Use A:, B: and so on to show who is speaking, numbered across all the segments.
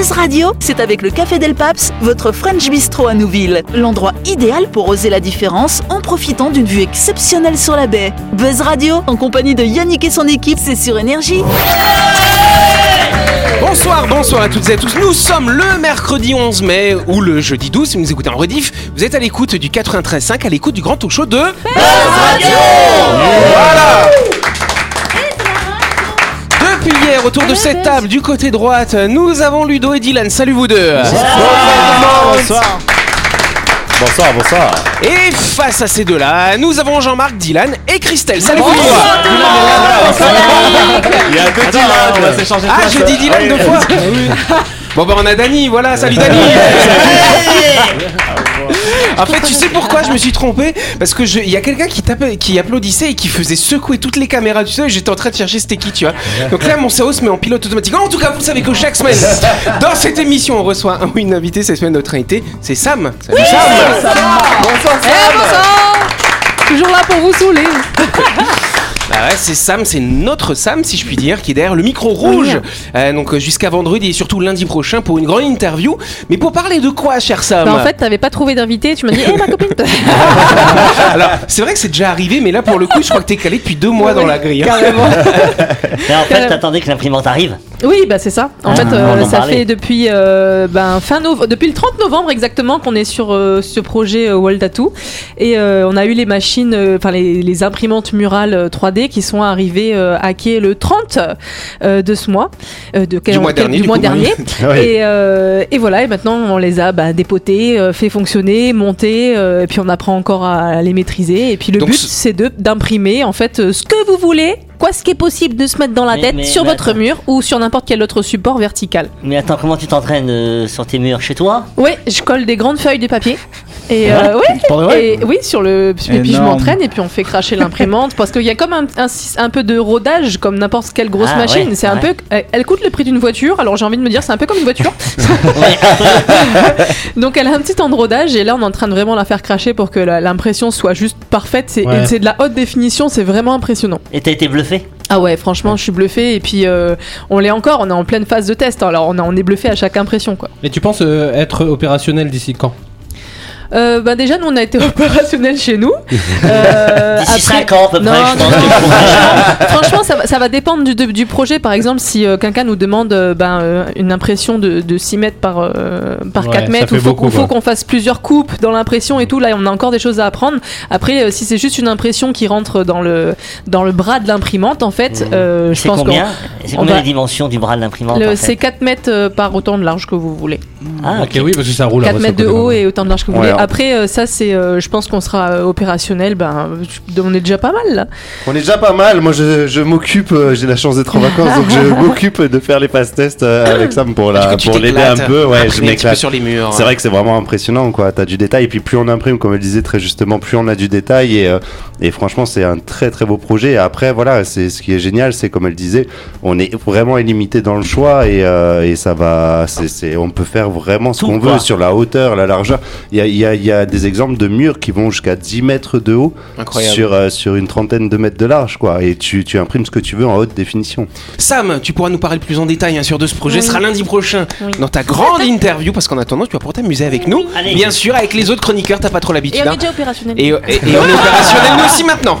A: Buzz Radio, c'est avec le Café Del Paps, votre French Bistro à Nouville. L'endroit idéal pour oser la différence en profitant d'une vue exceptionnelle sur la baie. Buzz Radio, en compagnie de Yannick et son équipe, c'est sur Énergie.
B: Bonsoir, bonsoir à toutes et à tous. Nous sommes le mercredi 11 mai ou le jeudi 12 si vous nous écoutez en rediff. Vous êtes à l'écoute du 93.5, à l'écoute du grand talk show de Buzz Radio. Voilà. Autour de cette table, du côté droite, nous avons Ludo et Dylan. Salut vous deux.
C: Bonsoir. Bonsoir, bonsoir.
B: Et face à ces deux-là, nous avons Jean-Marc, Dylan et Christelle. Salut vous.
C: Il y a deux Dylan, on va s'échanger
B: Ah, je dis Dylan deux fois. Bon bah on a Dani, voilà, salut Dani. En fait, tu sais pourquoi je me suis trompé? Parce que il y a quelqu'un qui tapait, qui applaudissait et qui faisait secouer toutes les caméras du et J'étais en train de chercher c'était qui, tu vois. Donc là, mon cerveau se met en pilote automatique. En tout cas, vous savez que chaque semaine, dans cette émission, on reçoit un ou une invitée. Cette semaine, notre invité, c'est Sam. Salut Sam.
D: Eh, bonsoir Toujours là pour vous saouler.
B: Bah ouais, c'est Sam, c'est notre Sam, si je puis dire, qui est derrière le micro rouge. Euh, donc euh, jusqu'à vendredi et surtout lundi prochain pour une grande interview. Mais pour parler de quoi, cher Sam?
D: Bah, en fait, t'avais pas trouvé d'invité, tu m'as dit, hé ma copine
B: Alors, c'est vrai que c'est déjà arrivé, mais là, pour le coup, je crois que t'es calé depuis deux mois dans la grille. hein.
D: Carrément.
E: Mais en fait, t'attendais que l'imprimante arrive.
D: Oui, bah c'est ça. En
E: Ah,
D: fait, euh,
E: en
D: ça
E: parlait.
D: fait depuis euh, ben, fin nov- depuis le 30 novembre exactement qu'on est sur euh, ce projet euh, Wall Tattoo. Et euh, on a eu les machines, euh, enfin les, les imprimantes murales euh, 3D qui sont arrivées euh, à quai le 30 euh, de ce mois. euh, de quel-
B: Du mois
D: quel-
B: dernier,
D: du
B: du
D: mois
B: coup.
D: dernier.
C: Oui.
D: Et, euh, et voilà, et maintenant on les a bah, dépotés, euh, fait fonctionner, montés, euh, et puis on apprend encore à les maîtriser. Et puis le
B: Donc
D: but,
B: ce-
D: c'est de d'imprimer en fait euh, ce que vous voulez, quoi ce qui est possible de se mettre dans la
E: Mais-
D: tête
E: mais-
D: sur
E: mais
D: votre
E: attends.
D: mur ou sur n'importe quel autre support vertical.
E: Mais attends, comment tu t'entraînes euh, sur tes murs chez toi?
D: Oui, je colle des grandes feuilles de papier. Et euh, ouais, et oui, sur le. Et puis je m'entraîne et puis on fait cracher l'imprimante parce qu'il y a comme un, un, un peu de rodage comme n'importe quelle grosse
E: Ah,
D: machine.
E: ouais,
D: c'est un
E: ouais.
D: peu. Elle elle coûte le prix d'une voiture. Alors j'ai envie de me dire, c'est un peu comme une voiture.
E: Ouais.
D: Donc elle a un petit temps de rodage et là on est en train de vraiment la faire cracher pour que l'impression soit juste parfaite.
C: Ouais.
D: c'est de la haute définition, c'est vraiment impressionnant.
E: Et t'as été bluffé
D: Ah ouais, franchement, je suis bluffée et puis euh, on l'est encore. On est en pleine phase de test. Alors on, a- on est bluffé à chaque impression quoi.
F: Et tu penses euh, être opérationnel d'ici quand?
D: Euh, bah déjà nous on a été opérationnel chez nous. Euh,
E: D'ici
D: après-
E: 5 ans à peu
D: Non,
E: près, je pense. que-
D: Franchement, ça va, ça va dépendre du, du projet. Par exemple, si euh, quelqu'un nous demande euh, ben, euh, une impression de, de 6 mètres par, euh, par
F: Ouais,
D: 4
F: ça
D: mètres, il faut,
F: beaucoup,
D: qu'on- faut
F: quoi.
D: qu'on fasse plusieurs coupes dans l'impression et tout, là on a encore des choses à apprendre. Après, euh, si c'est juste une impression qui rentre dans le, dans le bras de l'imprimante, en fait, euh, je
E: C'est
D: pense
E: combien C'est
D: on
E: combien
D: va-
E: les dimensions du bras de l'imprimante en fait
D: c'est 4 mètres par autant de large que vous voulez.
E: Ah,
F: Ok, oui, parce que ça roule.
D: 4
F: après,
D: mètres de haut et autant de large que vous
C: Ouais,
D: voulez.
C: alors-
D: Après, euh, ça, c'est, euh, je pense qu'on sera euh, opérationnel. Ben, on est déjà pas mal là.
C: On est déjà pas mal. Moi, je, je m'occupe. euh, J'ai la chance d'être en vacances, donc je m'occupe de faire les pass tests euh, avec Sam pour
B: Du
C: la
B: coup,
C: pour l'aider un peu. Ouais, je
B: un petit peu
C: m'éclate.
B: sur les murs.
C: C'est vrai que c'est vraiment impressionnant, quoi. T'as du détail, et puis plus on imprime, comme elle disait très justement, plus on a du détail, et, euh, et franchement, c'est un très très beau projet. Et après, voilà, c'est ce qui est génial, c'est comme elle disait, on est vraiment illimité dans le choix, et, euh, et ça va, c'est, c'est, on peut faire vraiment ce qu'on veut sur la hauteur, la largeur. Il y a, il y, a, y a des exemples de murs qui vont jusqu'à 10 mètres de haut
B: Incroyable.
C: sur, euh, sur une trentaine de mètres de large, quoi. Et tu, tu imprimes ce que tu veux en haute définition.
B: Sam, tu pourras nous parler plus en détail hein, sur de ce projet.
D: Oui.
B: Ce sera lundi prochain
D: Oui.
B: dans ta grande interview, parce qu'en attendant, tu vas pouvoir t'amuser avec nous.
E: Allez.
B: Bien sûr, avec les autres chroniqueurs, t'as pas trop
D: Et
B: l'habitude.
D: on
B: hein.
D: est déjà opérationnel.
B: Et, et- et on est opérationnel nous aussi maintenant.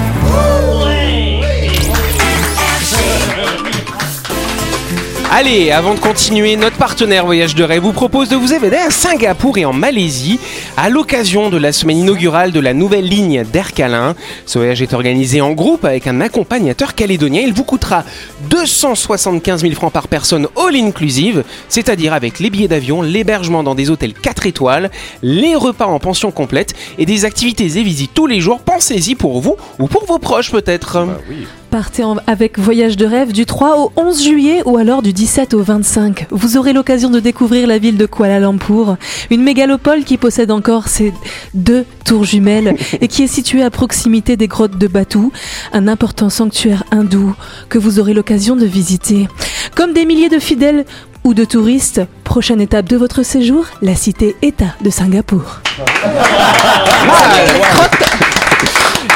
B: Allez, avant de continuer, notre partenaire Voyage de Rêve vous propose de vous évader à Singapour et en Malaisie à l'occasion de la semaine inaugurale de la nouvelle ligne d'Air Calin. Ce voyage est organisé en groupe avec un accompagnateur calédonien. Il vous coûtera 275 000 francs par personne all inclusive, c'est-à-dire avec les billets d'avion, l'hébergement dans des hôtels 4 étoiles, les repas en pension complète et des activités et visites tous les jours. Pensez-y pour vous ou pour vos proches peut-être.
D: Partez en- avec Voyage de rêve du 3 au 11 juillet ou alors du 17 au 25. Vous aurez l'occasion de découvrir la ville de Kuala Lumpur, une mégalopole qui possède encore ses deux tours jumelles et qui est située à proximité des grottes de Batu, un important sanctuaire hindou que vous aurez l'occasion de visiter. Comme des milliers de fidèles ou de touristes Prochaine étape de votre séjour, la cité-État de Singapour.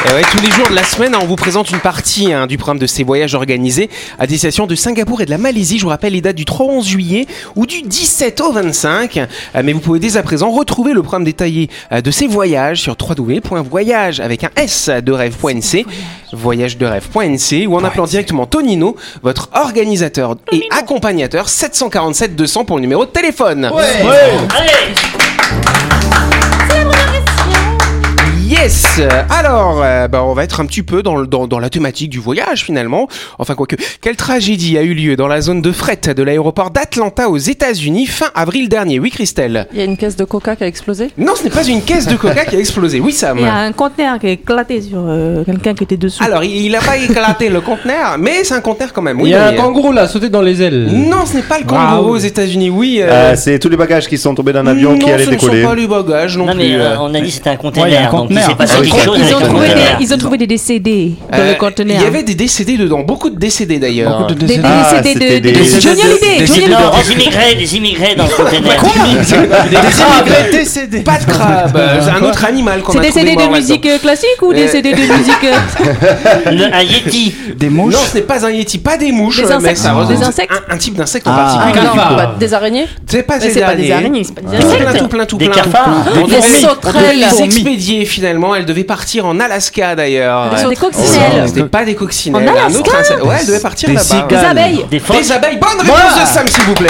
B: Et ouais, tous les jours de la semaine, on vous présente une partie hein, du programme de ces voyages organisés à destination de Singapour et de la Malaisie. Je vous rappelle les dates du 3 au 11 juillet ou du 17 au 25. Euh, mais vous pouvez dès à présent retrouver le programme détaillé euh, de ces voyages sur www.voyage avec un S de rêve.nc, voyage de rêve.nc ou en appelant directement Tonino, votre organisateur et accompagnateur 747 200 pour le numéro de téléphone. Yes Alors, euh, bah, on va être un petit peu dans, le- dans, dans la thématique du voyage finalement. Enfin, quoique, quelle tragédie a eu lieu dans la zone de fret de l'aéroport d'Atlanta aux États-Unis fin avril dernier Oui, Christelle
G: Il y a une caisse de coca qui a explosé?
B: Non, ce n'est pas une caisse de coca qui a explosé. Oui, Sam
D: Il y a un conteneur qui a éclaté sur euh, quelqu'un qui était dessous.
B: Alors, il n'a pas éclaté le conteneur, mais c'est un conteneur quand même. Oui,
F: Il y a un kangourou là, sauté dans les ailes.
B: Non, ce n'est pas le kangourou aux États-Unis. Oui. euh,
C: Euh, c'est tous les bagages qui sont tombés d'un avion
B: non,
C: qui allait
B: ce ne
C: décoller.
B: sont pas les bagages non,
E: Non, mais
B: plus.
E: on a dit que c'était un conteneur,
H: conteneur.
E: passé
C: Ah
E: chose
D: ils, ont trouvé des, ils ont trouvé des décédés dans
B: Euh,
D: le conteneur.
B: Il y avait des décédés dedans, beaucoup de décédés d'ailleurs.
H: Beaucoup de
D: des, des
H: décédés.
C: Ah,
D: décédés de, de,
C: des-
D: de Johnny Hallyday.
C: des- des-
E: des immigrés, des immigrés dans le conteneur.
B: Des immigrés décédés. Pas de crabe, euh, c'est un autre animal qu'on
D: C'est
B: a trouvé
D: décédé
B: mort
D: de
B: là-dedans.
D: musique euh, classique ou
B: Euh,
D: décédé de musique euh,
E: un yeti.
H: Des mouches
B: Non, ce n'est pas un yeti, pas des mouches,
D: Des
B: euh, mais
D: insectes.
B: ça
D: Des insectes
B: un, type d'insecte en
H: Ah.
B: particulier.
F: Cafard.
G: Bah, Des araignées
B: C'est pas des
G: c'est pas des
B: araignées.
G: araignées, c'est pas des
B: Tout
G: insectes.
B: plein, tout plein, tout
E: Des
B: plein.
E: cafards.
G: Des
B: devait- on
G: sauterelles.
B: devait les
H: Fourmis.
B: Finalement. Elle devait partir en Alaska d'ailleurs.
D: Des
B: Ouais.
D: coccinelles.
B: C'était pas des coccinelles.
D: En
B: un
D: Alaska
B: autre. Ouais, elle devait partir là-bas.
D: Des abeilles.
E: Des.
B: Des abeilles. Bonne réponse de Sam, s'il vous plaît.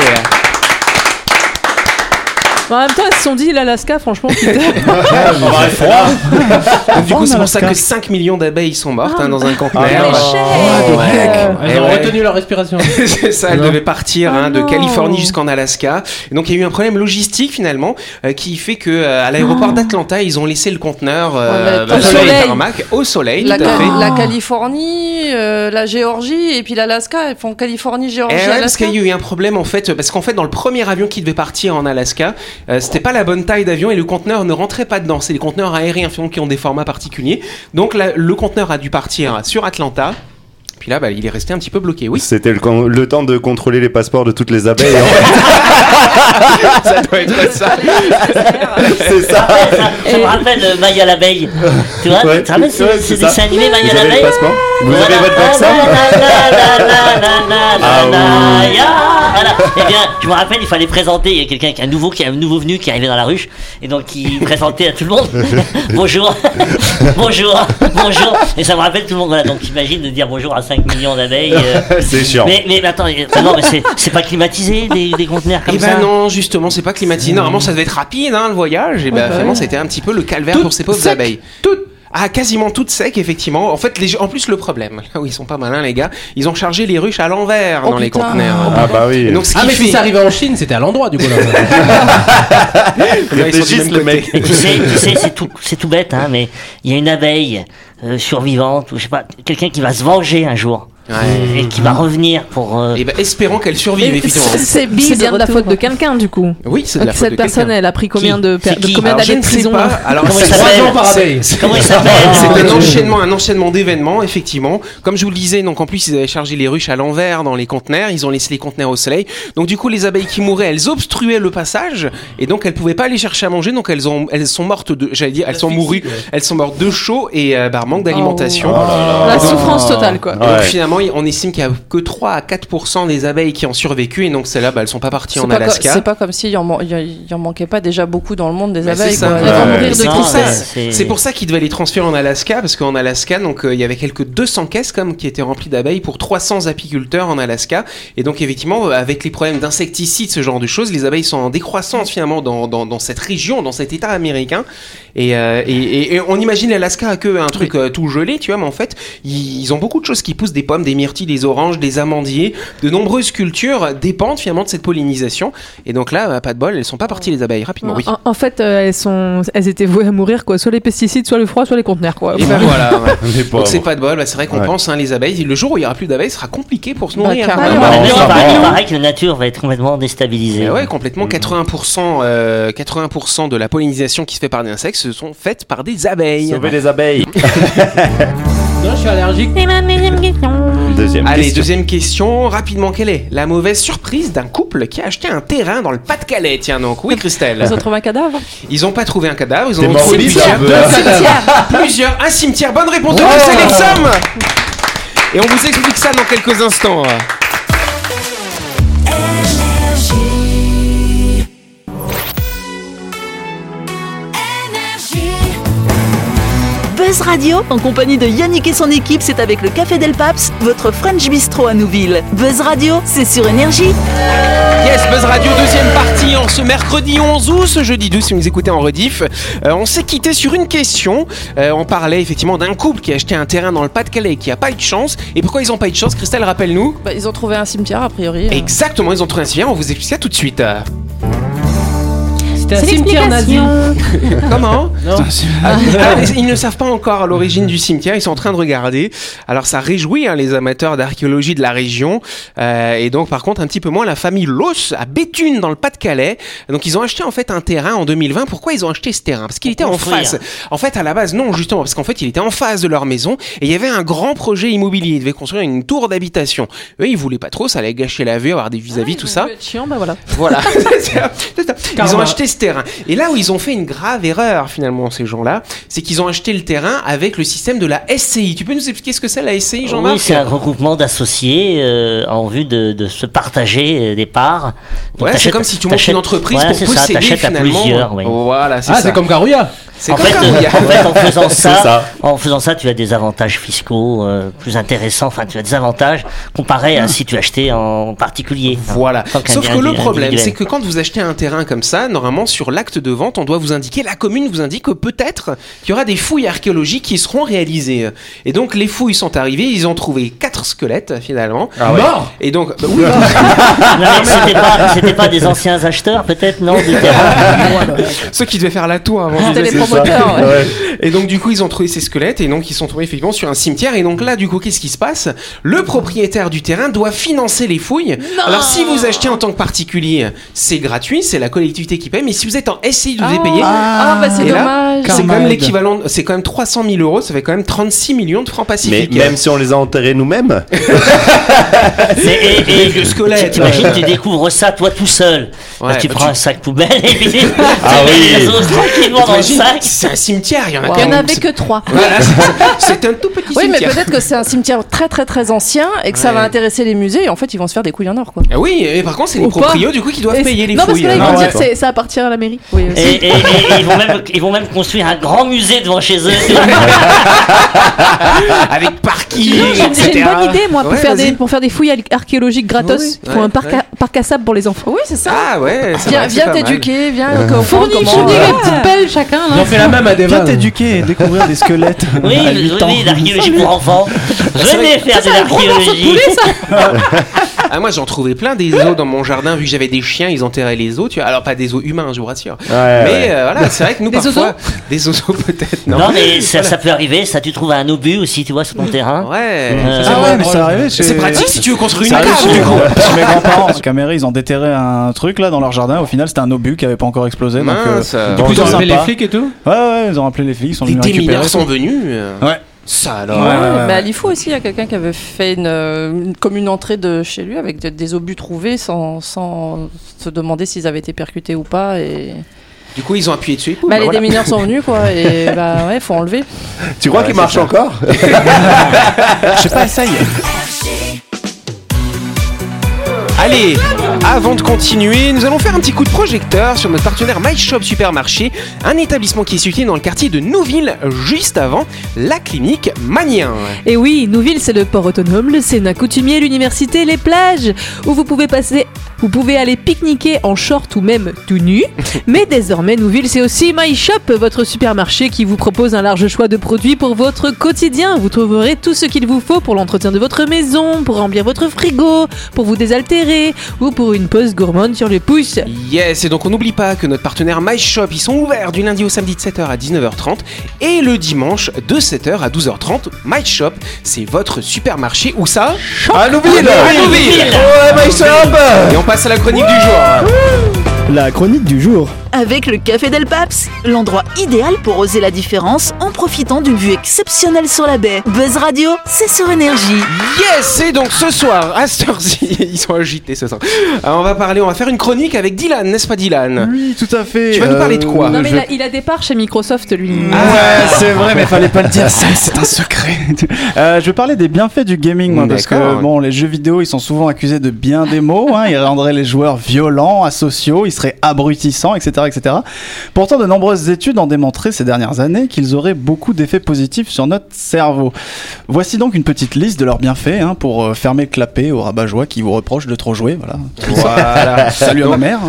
D: En même temps, ils se sont dit l'Alaska, franchement. putain.
B: Donc, du coup, c'est pour ça
H: Alaska.
B: que 5 millions d'abeilles sont mortes hein, dans un conteneur.
C: Ah,
B: Ouais.
F: Elles
B: Et
F: ont retenu leur respiration.
B: c'est ça, elle
F: Non.
B: devait partir hein, de. Californie jusqu'en Alaska. Et donc il y a eu un problème logistique finalement euh, qui fait que euh, à l'aéroport d'Atlanta ils ont laissé le conteneur euh, bah,
G: au
B: sur le
D: soleil.
B: tarmac, au soleil,
G: la,
B: tout à
G: Ca-
B: fait.
G: la Californie, euh, la Géorgie et puis l'Alaska, elles font Californie,
B: Et
G: Géorgie,
B: Eh ouais, parce
G: Alaska.
B: qu'il y a eu un problème en fait, parce qu'en fait dans le premier avion qui devait partir en Alaska, euh, c'était pas la bonne taille d'avion et le conteneur ne rentrait pas dedans. C'est les conteneurs aériens qui ont des formats particuliers. Donc la- le conteneur a dû partir sur Atlanta. Puis là, bah, il est resté un petit peu bloqué. Oui,
C: C'était le, temps de contrôler les passeports de toutes les abeilles. fait.
B: ça doit être ça.
C: c'est ça.
E: Ça, ça me rappelle euh, Maya l'abeille. Tu vois,
C: Ouais,
E: tu te rappelles ce, dessin animé Maya l'abeille
C: Vous avez votre vaccin.
E: Voilà. Eh bien, je me rappelle, il fallait présenter. Il y a quelqu'un qui est un nouveau, qui est un nouveau venu, qui est arrivé dans la ruche, et donc qui présentait à tout le monde. bonjour, bonjour, bonjour. Et ça me rappelle tout le monde. Voilà. Donc, j'imagine de dire bonjour à 5 millions d'abeilles. euh,
C: C'est chiant.
E: mais, mais attends, euh, non, mais c'est, pas climatisé des, des conteneurs comme
B: Et
E: ça.
B: ben non, justement, c'est pas climatisé. Normalement, ça devait être rapide, hein, le voyage. Et ben, vraiment, c'était un petit peu le calvaire
F: Tout
B: pour ces pauvres
F: sec.
B: abeilles.
F: Tout.
B: Ah, quasiment toutes secs, effectivement. En fait, les... en plus, le problème, là où ils sont pas malins, les gars, ils ont chargé les ruches à l'envers
G: Oh,
B: dans les conteneurs.
C: Ah bah oui.
B: Donc, ce qui
F: Ah, mais
B: fait...
F: si ça arrivait en Chine, c'était à l'endroit du coup là.
B: Ils sont
C: le mec.
E: Mais tu sais, tu sais, c'est tout, c'est tout bête, hein, mais il y a une abeille euh, survivante, ou je sais pas, quelqu'un qui va se venger un jour
B: Ouais.
E: et qui va revenir pour. euh,
B: Et ben, espérons qu'elle survive, effectivement.
D: C'est bien de la
G: retour.
D: faute de quelqu'un, du coup.
B: Oui, c'est de la faute
D: Cette
B: de
D: personne,
B: quelqu'un.
D: elle a pris combien de, per-
E: C'est
D: de
E: qui
D: combien
B: Alors, je
D: d'années
B: ne
D: de
B: sais
D: prison
B: pas.
D: là
B: Alors,
E: Comment il
B: c'est-
E: s'appelle
F: Trois ans par abeille.
E: Comment il s'appelle
B: C'est un enchaînement, un enchaînement d'événements, effectivement. Comme je vous le disais, donc en plus ils avaient chargé les ruches à l'envers dans les conteneurs, ils ont laissé les conteneurs au soleil. Donc du coup les abeilles qui mouraient, elles obstruaient le passage et donc elles pouvaient pas aller chercher à manger, donc elles ont, elles sont mortes de, j'allais dire, elles sont mourues, elles sont mortes de chaud et euh, bah, manque d'alimentation.
D: La souffrance totale, quoi.
B: Donc
C: Ouais.
B: On estime qu'il y a que 3 à 4% des abeilles qui ont survécu et donc celles-là, bah, elles sont pas parties en
G: pas,
B: Alaska.
G: c'est pas comme s'il y, en man- en manquait pas déjà beaucoup dans le monde des
B: Mais
G: abeilles.
B: c'est
G: quoi.
B: Ouais, pour ça qu'ils devaient les transférer en Alaska, parce qu'en Alaska, donc euh, il y avait quelques 200 caisses comme qui étaient remplies d'abeilles pour 300 apiculteurs en Alaska. Et donc effectivement, euh, avec les problèmes d'insecticides, ce genre de choses, les abeilles sont en décroissance finalement dans, dans, dans cette région, dans cet État américain. Et, euh, et, et- et on imagine l'Alaska que un truc euh, tout gelé, tu vois, mais en fait, ils, ils ont beaucoup de choses qui poussent, des pommes, des myrtilles, des oranges, des amandiers. De nombreuses cultures dépendent finalement de cette pollinisation. Et donc là, bah, pas de bol, elles sont pas parties les abeilles rapidement. Oui.
D: En, en fait, euh, elles, sont, elles étaient vouées à mourir, quoi. Soit les pesticides, soit le froid, soit les conteneurs, quoi.
B: Et ben voilà. ouais. Donc c'est pas de bol, bah, c'est vrai qu'on
C: Ouais.
B: pense hein, les abeilles. Le jour où il y aura plus d'abeilles, ce sera compliqué pour se
G: Bah,
B: nourrir. Vraiment.
E: mais il, paraît, que la nature va être complètement déstabilisée.
B: Et ouais, complètement. 80%, euh, 80% de la pollinisation qui se fait par des insectes se sont faites par des abeilles.
C: Sauver les abeilles.
F: Non, je suis allergique.
C: Deuxième
B: Allez,
C: question.
B: deuxième question. Rapidement, quelle est la mauvaise surprise d'un couple qui a acheté un terrain dans le Pas-de-Calais? Tiens donc, oui Christelle.
G: Ils ont trouvé un cadavre?
B: Ils ont pas trouvé un cadavre, ils ont
C: mort
B: trouvé plusieurs,
C: un peu, hein.
B: plusieurs, un cimetière. Bonne réponse de Christelle Exum Et on vous explique ça dans quelques instants.
A: Buzz Radio, en compagnie de Yannick et son équipe, c'est avec le Café Del Paps, votre French Bistro à Nouville. Buzz Radio, c'est sur Énergie.
B: Yes, Buzz Radio, deuxième partie en ce mercredi 11 août, ce jeudi 12 si vous nous écoutez en rediff. Euh, on s'est quitté sur une question. Euh, on parlait effectivement d'un couple qui a acheté un terrain dans le Pas-de-Calais et qui a pas eu de chance. Et pourquoi ils ont pas eu de chance? Christelle, rappelle-nous.
G: Bah, Ils ont trouvé un cimetière, a priori. euh.
B: Exactement, ils ont trouvé un cimetière, on vous explique ça tout de suite.
F: C'était un cimetière nazi.
B: Comment?
F: Non.
B: Ah, ah, ils ne savent pas encore à l'origine du cimetière, ils sont en train de regarder. Alors ça réjouit hein, les amateurs d'archéologie de la région. Euh, et donc par contre un petit peu moins la famille Loss à Béthune dans le Pas-de-Calais. Donc ils ont acheté en fait un terrain en 2020. Pourquoi ils ont acheté ce terrain? Parce qu'il était en face. En fait à la base non justement parce qu'en fait il était en face de leur maison et il y avait un grand projet immobilier. Ils devaient construire une tour d'habitation. Eux ils voulaient pas trop, ça allait gâcher la vue, avoir des vis-à-vis tout ça.
G: Chiant, bah voilà.
B: Voilà. Ils ont acheté ce terrain. Et là où ils ont fait une grave erreur finalement ces gens-là, c'est qu'ils ont acheté le terrain avec le système de la SCI. Tu peux nous expliquer ce que c'est la SCI, Jean-Marc
E: Oui, c'est un regroupement d'associés euh, en vue de, de se partager euh, des parts. Donc,
B: Ouais, c'est comme si tu montes une entreprise
E: voilà,
B: pour
E: c'est ça,
B: posséder
E: t'achètes à
B: finalement.
E: plusieurs, oui.
B: Voilà, c'est
F: Ah,
B: ça.
F: c'est comme Carouilla.
B: C'est
E: En fait, euh, en fait, en faisant ça,
C: ça.
E: en faisant ça, tu as des avantages fiscaux euh, plus intéressants. Enfin, tu as des avantages comparés à si tu achetais en particulier.
B: Voilà. Sauf que le problème, c'est que quand vous achetez un terrain comme ça, normalement sur l'acte de vente, on doit vous indiquer, la commune vous indique que peut-être qu'il y aura des fouilles archéologiques qui seront réalisées. Et donc les fouilles sont arrivées, ils ont trouvé quatre squelettes finalement.
F: Mort
B: Et donc, bah oui,
E: pas, c'était pas des anciens acheteurs, peut-être, non, du terrain?
B: ceux qui devaient faire la tour avant.
G: Ouais.
B: Et donc du coup ils ont trouvé ces squelettes et donc ils sont trouvés effectivement sur un cimetière et donc là du coup qu'est-ce qui se passe? Le propriétaire du terrain doit financer les fouilles. Alors si vous achetez en tant que particulier, c'est gratuit, c'est la collectivité qui paye, mais si vous êtes en SCI, vous devez payer.
G: Ah, bah c'est
B: Et
G: dommage.
B: C'est quand même l'équivalent, c'est quand même 300 000 euros, ça fait quand même 36 millions de francs
C: Mais
B: pacifiques.
C: même si on les a enterrés nous-mêmes,
E: Mais, et,
B: Des
E: et,
B: vieux squelettes.
E: T'imagines, tu découvres ça toi tout seul.
B: Ouais,
E: Là, tu
B: bah,
E: prends
B: tu-
E: un sac poubelle et puis tu
C: Ah oui.
E: les autres tranquillement dans le sac.
B: C'est un cimetière, il y en a
G: Il y
B: quand
G: en avait que trois.
B: Voilà, c'est- un tout petit
G: Oui, mais
B: cimetière.
G: peut-être que c'est un cimetière très très très ancien et que ça va intéresser les musées et en fait ils vont se faire des couilles en or quoi.
B: Ah oui, et par contre c'est les proprios du coup qui doivent
G: Et-
B: payer les
G: non, parce
B: fouilles.
G: que là ils vont dire c'est ça appartient à la mairie. Oui, aussi.
E: Et, et- et- et ils, vont même, ils vont même construire un grand musée devant chez eux.
B: avec parking,
D: J'ai une bonne idée, moi, pour,
B: Ouais,
D: faire des, pour faire des fouilles ar- archéologiques gratos. Il faut
B: ouais,
D: un parc, à, parc à sable pour les enfants.
G: Oui, c'est ça.
B: Ah ouais,
G: viens
B: que
G: t'éduquer, viens euh,
D: les petites pelles chacun.
F: Ont fait la même à des
H: Viens t'éduquer et découvrir des squelettes.
E: Oui,
H: à
E: oui,
H: huit ans.
E: oui, l'archéologie pour enfants. Venez faire de l'archéologie.
B: Ah moi j'en trouvais plein des os dans mon jardin vu que j'avais des chiens, ils enterraient les os, tu vois. Alors pas des os humains, je vous rassure.
C: Ouais,
B: mais
C: ouais.
B: euh, voilà, c'est vrai que nous
D: Des
B: parfois des osos peut-être non.
E: Non, mais ça, ça peut arriver. Ça, tu trouves un obus aussi, tu vois, sur ton terrain.
B: Ouais.
E: Euh,
B: Ça,
H: Ah
B: c'est
H: ouais,
B: vrai.
H: mais ça arrivé chez...
B: C'est pratique si tu veux construire une
H: arrive
B: cave
H: chez,
B: du coup.
H: chez mes grands-parents. En Caméry, ils ont déterré un truc là dans leur jardin. Au final, c'était un obus qui avait pas encore explosé. donc, euh.
F: Du coup, ils ont
H: Sympa.
F: appelé les flics et tout
H: Ouais, ouais, ils ont appelé les flics, ils sont
B: Des
H: venus
B: sont venus. euh.
H: Ouais.
B: Ça alors.
H: Ouais, ouais, ouais.
G: Mais à Lifou aussi, il y a quelqu'un qui avait fait une, euh, une- comme une entrée de chez lui avec de- des obus trouvés sans, sans se demander s'ils avaient été percutés ou pas. Et...
B: Du coup ils ont appuyé dessus.
G: Bah,
B: bah,
G: les
B: voilà.
G: démineurs sont venus quoi. Et bah ouais, faut enlever.
C: tu crois
B: Ouais,
C: qu'il marche
B: ça.
C: encore?
H: Je sais pas, essaye.
B: Allez, avant de continuer, nous allons faire un petit coup de projecteur sur notre partenaire My Shop Supermarché, un établissement qui est situé dans le quartier de Nouville, juste avant la clinique Magnien.
D: Et oui, Nouville, c'est le port autonome, le Sénat coutumier, l'université, les plages, où vous pouvez passer, vous pouvez aller pique-niquer en short ou même tout nu. Mais désormais, Nouville, c'est aussi My Shop, votre supermarché qui vous propose un large choix de produits pour votre quotidien. Vous trouverez tout ce qu'il vous faut pour l'entretien de votre maison, pour remplir votre frigo, pour vous désaltérer ou pour une pause gourmande sur le pouce.
B: Yes, et donc on n'oublie pas que notre partenaire My Shop, ils sont ouverts du lundi au samedi de 7h à 19h30 et le dimanche de 7h à 12h30. My Shop, c'est votre supermarché où ça?
C: À Nouville
B: À Nouville
C: Ouais, my shop
B: Et on passe à la chronique du jour.
I: La chronique du jour.
A: Avec le Café Del Paps, l'endroit idéal pour oser la différence en profitant d'une vue exceptionnelle sur la baie. Buzz Radio, c'est sur énergie.
B: Yes Et donc ce soir, à cette heure-ci, ils sont agités ce soir. Alors, on va parler, on va faire une chronique avec Dylan, n'est-ce pas Dylan?
H: Oui, tout à fait.
B: Tu vas nous parler de quoi?
D: Non, mais
H: je-
D: il, a, il a des parts chez Microsoft, lui.
H: Ouais, c'est vrai, mais fallait pas le dire, ça, c'est un secret. Euh, je vais parler des bienfaits du gaming, moi, parce que bon, les jeux vidéo, ils sont souvent accusés de bien des mots. Hein, ils rendraient les joueurs violents, asociaux, ils seraient abrutissants, etc., etc. Pourtant, de nombreuses études ont démontré ces dernières années qu'ils auraient beaucoup d'effets positifs sur notre cerveau. Voici donc une petite liste de leurs bienfaits hein, pour euh, fermer le clapet au rabat-joie qui vous reproche de trop jouer. Voilà.
B: Voilà.
H: Salut à ma mère.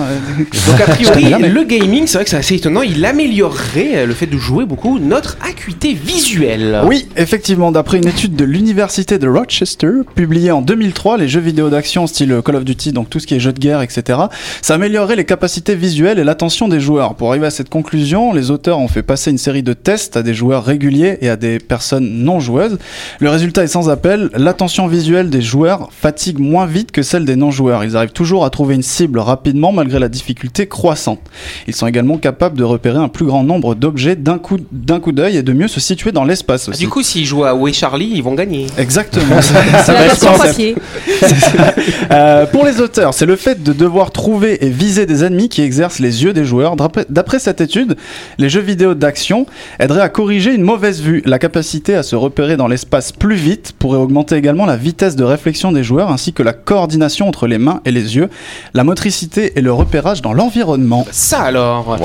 B: Donc a priori, le gaming, c'est vrai que c'est assez étonnant, il améliorerait euh, le fait de jouer beaucoup notre acuité visuelle.
H: Oui, effectivement, d'après une étude de l'université de Rochester, publiée en 2003, les jeux vidéo d'action style Call of Duty, donc tout ce qui est jeux de guerre, etc., ça améliorerait les capacités visuelles et l'attention des joueurs. Pour arriver à cette conclusion, les auteurs ont fait passer une série de tests à des joueurs réguliers et à des personnes non joueuses. Le résultat est sans appel, l'attention visuelle des joueurs fatigue moins vite que celle des non-joueurs. Ils arrivent toujours à trouver une cible rapidement malgré la difficulté croissante. Ils sont également capables de repérer un plus grand nombre d'objets d'un coup, d'un coup d'œil et de mieux se situer dans l'espace
B: Ah,
H: aussi.
B: Du coup, s'ils jouent à Way Charlie, ils vont gagner.
H: Exactement. ça- ça
D: C'est
H: va être
D: papier.
H: Euh, pour les auteurs, c'est le fait de devoir trouver et viser des ennemis qui exercent les yeux des joueurs. D'après- D'après cette étude, les jeux vidéo d'action aideraient à corriger une mauvaise vue. La capacité à se repérer dans l'espace plus vite pourrait augmenter également la vitesse de réflexion des joueurs ainsi que la coordination entre les mains et les yeux, la motricité et le repérage dans l'environnement.
B: Ça alors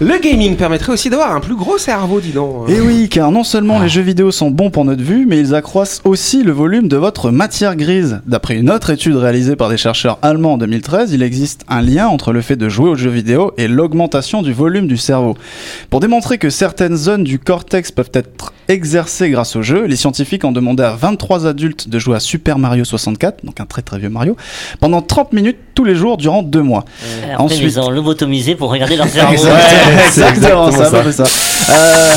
B: Le gaming permettrait aussi d'avoir un plus gros cerveau, dis donc.
H: Et oui, car non seulement les jeux vidéo sont bons pour notre vue, mais ils accroissent aussi le volume de votre matière grise. D'après une autre étude réalisée par des chercheurs allemands en 2013, il existe un lien entre le fait de jouer aux jeux vidéo et l'augmentation du volume du cerveau. Pour démontrer que certaines zones du cortex peuvent être exercées grâce au jeu, les scientifiques ont demandé à 23 adultes de jouer à Super Mario 64, donc un très très vieux Mario, pendant 30 minutes tous les jours durant deux mois.
E: Après,
H: Ensuite-
E: ils ont lobotomisés pour regarder leur cerveau.
H: Ouais, exactement,
C: exactement
H: ça,
C: ça.
H: près ça. Euh,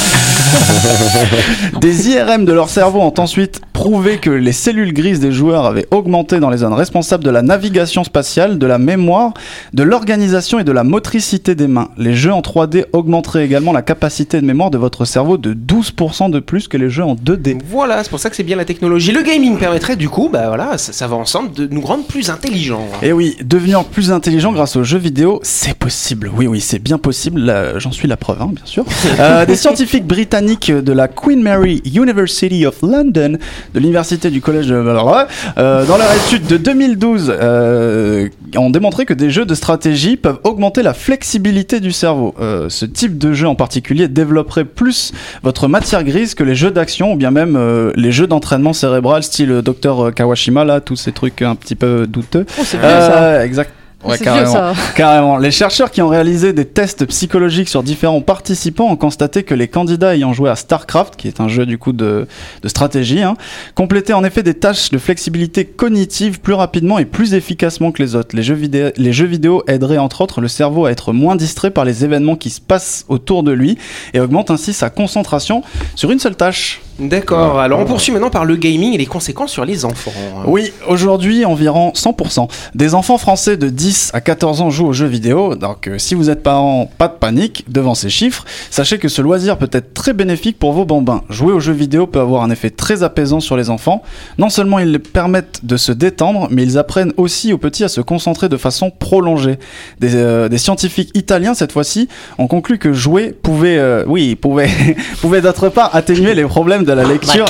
H: des IRM de leur cerveau ont ensuite prouvé que les cellules grises des joueurs avaient augmenté dans les zones responsables de la navigation spatiale, de la mémoire, de l'organisation et de la motricité des mains. Les jeux en 3D augmenteraient également la capacité de mémoire de votre cerveau de 12% de plus que les jeux en 2D.
B: Voilà, c'est pour ça que c'est bien la technologie. Le gaming permettrait du coup, bah voilà, ça, ça va ensemble, de nous rendre plus intelligents.
H: Et oui, devenir plus intelligent grâce aux jeux vidéo, c'est possible. Oui, oui, c'est bien possible. J'en suis la preuve, hein, bien sûr. Euh, des scientifiques britanniques de la Queen Mary University of London, de l'université du collège de euh, dans leur étude de 2012, euh, ont démontré que des jeux de stratégie peuvent augmenter la flexibilité du cerveau. Euh, ce type de jeu en particulier développerait plus votre matière grise que les jeux d'action ou bien même euh, les jeux d'entraînement cérébral style Dr Kawashima là, tous ces trucs un petit peu douteux.
G: Oh, c'est vieux ça.
H: Exact. Ouais, carrément.
G: ça.
H: Carrément. Les chercheurs qui ont réalisé des tests psychologiques sur différents participants ont constaté que les candidats ayant joué à StarCraft, qui est un jeu du coup de, de stratégie, hein, complétaient en effet des tâches de flexibilité cognitive plus rapidement et plus efficacement que les autres. Les jeux, vidéo, les jeux vidéo aideraient entre autres le cerveau à être moins distrait par les événements qui se passent autour de lui et augmentent ainsi sa concentration sur une seule tâche.
B: D'accord, alors on poursuit maintenant par le gaming et les conséquences sur les enfants.
H: Oui, aujourd'hui environ 100% des enfants français de 10 à 14 ans jouent aux jeux vidéo. Donc euh, si vous êtes parent, pas de panique devant ces chiffres. Sachez que ce loisir peut être très bénéfique pour vos bambins. Jouer aux jeux vidéo peut avoir un effet très apaisant sur les enfants. Non seulement ils les permettent de se détendre, mais ils apprennent aussi aux petits à se concentrer de façon prolongée. Des, euh, des scientifiques italiens cette fois-ci ont conclu que jouer pouvait, euh, oui, pouvait, pouvait d'autre part atténuer les problèmes de la lecture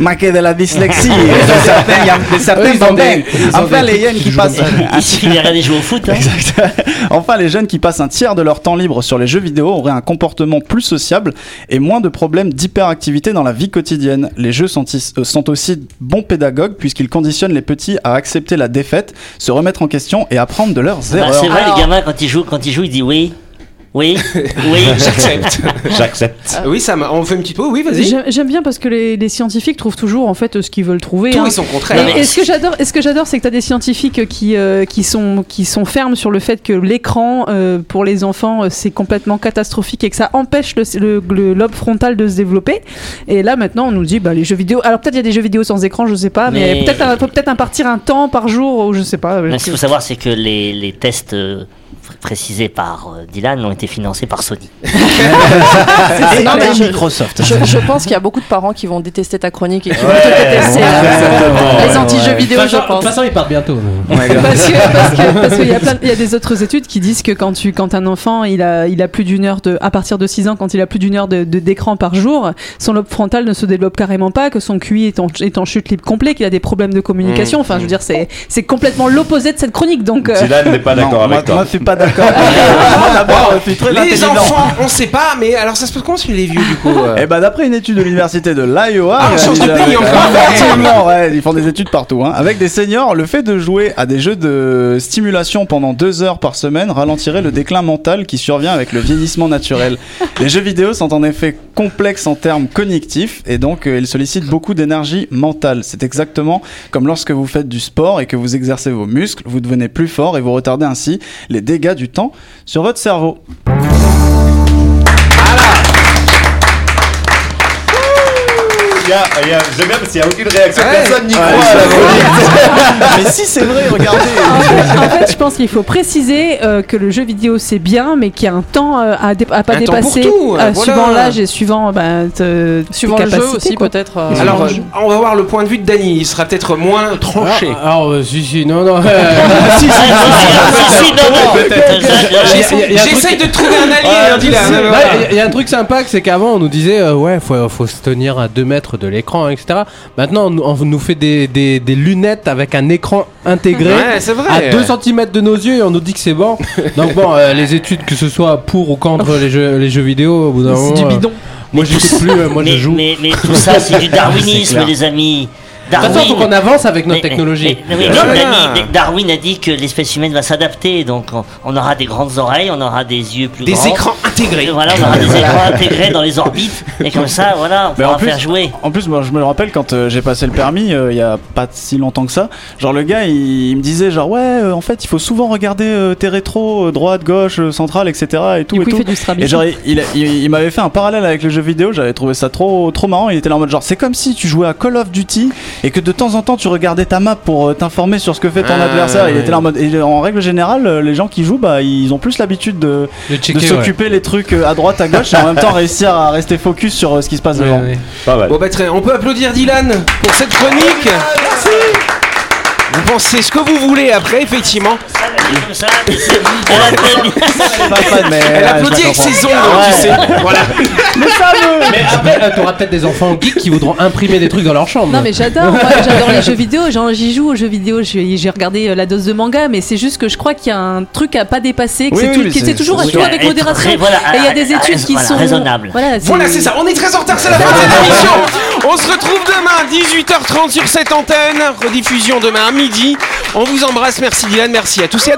E: maquer
H: de la dyslexie de certains, de certains
B: Eux, ils ont
H: bambins.
B: des- ils ont
H: Enfin,
B: des
H: les jeunes
B: qui
H: passent.
E: Il suffit de regarder jouer au foot. Hein.
H: Exact. enfin, les jeunes qui passent un tiers de leur temps libre sur les jeux vidéo auraient un comportement plus sociable et moins de problèmes d'hyperactivité dans la vie quotidienne. Les jeux sont, euh, sont aussi bons pédagogues puisqu'ils conditionnent les petits à accepter la défaite, se remettre en question et apprendre de leurs
E: Bah,
H: erreurs.
E: c'est vrai,
G: Alors-
E: les gamins, quand ils jouent, quand ils jouent, ils disent oui. Oui, oui.
B: J'accepte.
C: J'accepte.
B: oui, ça m'a- on fait un petit peu, oui, vas-y.
D: J'aime bien parce que les, les scientifiques trouvent toujours en fait ce qu'ils veulent trouver.
B: Tout
D: hein.
B: et son contraire.
D: Et, et ce que j'adore, et ce que j'adore, c'est que tu as des scientifiques qui euh, qui sont qui sont fermes sur le fait que l'écran euh, pour les enfants euh, c'est complètement catastrophique et que ça empêche le, le- le lobe frontal de se développer. Et là maintenant on nous dit bah les jeux vidéo. Alors peut-être il y a des jeux vidéo sans écran, je sais pas, mais,
E: Mais-
D: peut-être peut-être impartir un temps par jour ou je sais pas.
E: Mais ce qu'il faut savoir, c'est que les, les tests euh, précisé par euh, Dylan, ont été financés par Sony.
G: C'est- non, mais je-
H: Microsoft.
G: Je, je pense qu'il y a beaucoup de parents qui vont détester ta chronique et qui vont te détester. là. Les anti-jeux vidéo, je
F: façon- de
G: pense.
F: toute façon, ils partent bientôt.
D: Parce que parce que- parce qu'il y a plein- il y a des autres études qui disent que quand tu quand un enfant il a il a plus d'une heure de à partir de 6 ans quand il a plus d'une heure de de- d'écran par jour son lobe frontal ne se développe carrément pas que son QI est en, est en chute libre complet qu'il a des problèmes de communication
B: Mmh.
D: enfin je veux dire c'est c'est complètement l'opposé de cette chronique donc euh,
C: Dylan n'est pas d'accord avec
H: moi,
C: toi.
H: moi, je suis pas d'accord. D'abord, suis très
B: Les enfants, on sait pas, mais alors ça se passe comment sur les vieux du coup euh
H: Eh ben d'après une étude de l'université de l'Iowa,
B: Ah, change de pays encore.
H: Ouais, ils font des études partout. Hein. Avec des seniors, le fait de jouer à des jeux de stimulation pendant deux heures par semaine ralentirait le déclin mental qui survient avec le vieillissement naturel. Les jeux vidéo sont en effet complexes en termes cognitifs et donc euh, ils sollicitent beaucoup d'énergie mentale. C'est exactement comme lorsque vous faites du sport et que vous exercez vos muscles, vous devenez plus fort et vous retardez ainsi les dégâts du temps sur votre cerveau.
C: Y a- il y a- J'aime bien parce qu'il n'y a aucune réaction.
B: Ouais.
C: Personne n'y
H: Ouais,
C: croit à la chronique.
H: Mais si c'est vrai, regardez.
D: en fait, en fait, je pense qu'il faut préciser euh, que le jeu vidéo c'est bien, mais qu'il y a un temps euh, à, dé- à pas
B: Un temps pour
D: dépasser,
B: tout,
D: euh,
B: voilà.
D: suivant l'âge et suivant bah, te-
G: Suivant
D: tes
G: le jeu aussi, peut-être. euh,
B: Alors, euh, on va voir le point de vue de Dany. Il sera peut-être moins tranché.
F: Alors, alors, euh, si, si, non, non. euh,
E: Si, si, si, non, non.
B: J'essaye de trouver un allié, hein.
F: Il y a- un truc sympa, c'est qu'avant on nous disait euh, ouais faut, faut se tenir à 2 mètres de l'écran, etc. Maintenant on, nous- on nous fait des, des, des lunettes avec un écran intégré
B: Ouais, c'est vrai.
F: à 2 cm de nos yeux et on nous dit que c'est bon. Donc bon, euh, les études que ce soit pour ou contre les jeux, les jeux vidéo, au bout d'un
D: C'est
F: moment,
D: du
F: euh,
D: bidon.
F: moi j'écoute plus, euh, moi
E: mais,
F: je joue.
E: mais, mais tout ça, c'est du darwinisme, les amis.
F: De toute façon, faut qu'on avance avec notre
E: Mais-
F: technologie.
E: mais- mais- mais
B: Voilà.
E: Dani- Darwin a dit que l'espèce humaine va s'adapter, donc on, on aura des grandes oreilles, on aura des yeux plus
B: Des
E: grands.
B: écrans intégrés.
E: Et Voilà, on aura des écrans intégrés dans les orbites, et comme ça, voilà, on
H: Mais
E: pourra
H: en plus-
E: faire jouer.
H: En plus, moi, je me le rappelle quand euh, j'ai passé le permis, euh, il y a pas si longtemps que ça. Genre, le gars, il, il me disait, genre, ouais, euh, en fait, il faut souvent regarder euh, tes rétros, euh, droite, gauche, euh, centrale, etc. Et tout
D: Du
H: et
D: coup, il
H: tout.
D: fait du Strabisme.
H: Et genre, il, il, il- il m'avait fait un parallèle avec le jeu vidéo, j'avais trouvé ça trop, trop marrant. Il était là en mode, genre, c'est comme si tu jouais à Call of Duty et que de temps en temps tu regardais ta map pour euh, t'informer sur ce que fait ton
B: Ah,
H: adversaire. Il était là en mode, et en règle générale, euh, les gens qui jouent, bah, ils ont plus l'habitude de,
F: De
H: de
F: checker, ouais.
H: s'occuper les trucs euh, à droite, à gauche et en même temps réussir à rester focus sur ce qui se passe
F: Ouais,
H: devant.
F: ouais.
C: Pas mal.
B: Bon bah très, on peut applaudir Dylan pour cette chronique. Vous pensez ce que vous voulez après, effectivement.
E: Comme ça, mais c'est- elle a
H: mais,
B: applaudit avec ses ongles, tu sais. Voilà.
F: Mais après, euh, t'auras peut-être des enfants geeks qui voudront imprimer des trucs dans leur chambre.
D: Non mais j'adore, j'adore les jeux vidéo, genre j'y joue aux jeux vidéo, j'ai regardé euh, la dose de manga, mais c'est juste que je crois qu'il y a un truc à pas dépasser, que
H: Oui,
D: c'est toujours tout
H: sûr.
D: avec modération. Et il y a des études qui
E: voilà,
D: sont
E: raisonnables.
D: Voilà,
B: Voilà, c'est ça. On est très en retard, c'est la fin de cette émission. On se retrouve demain, 18h30 sur cette antenne. Rediffusion demain à midi. On vous embrasse. Merci Dylan, merci à tous et à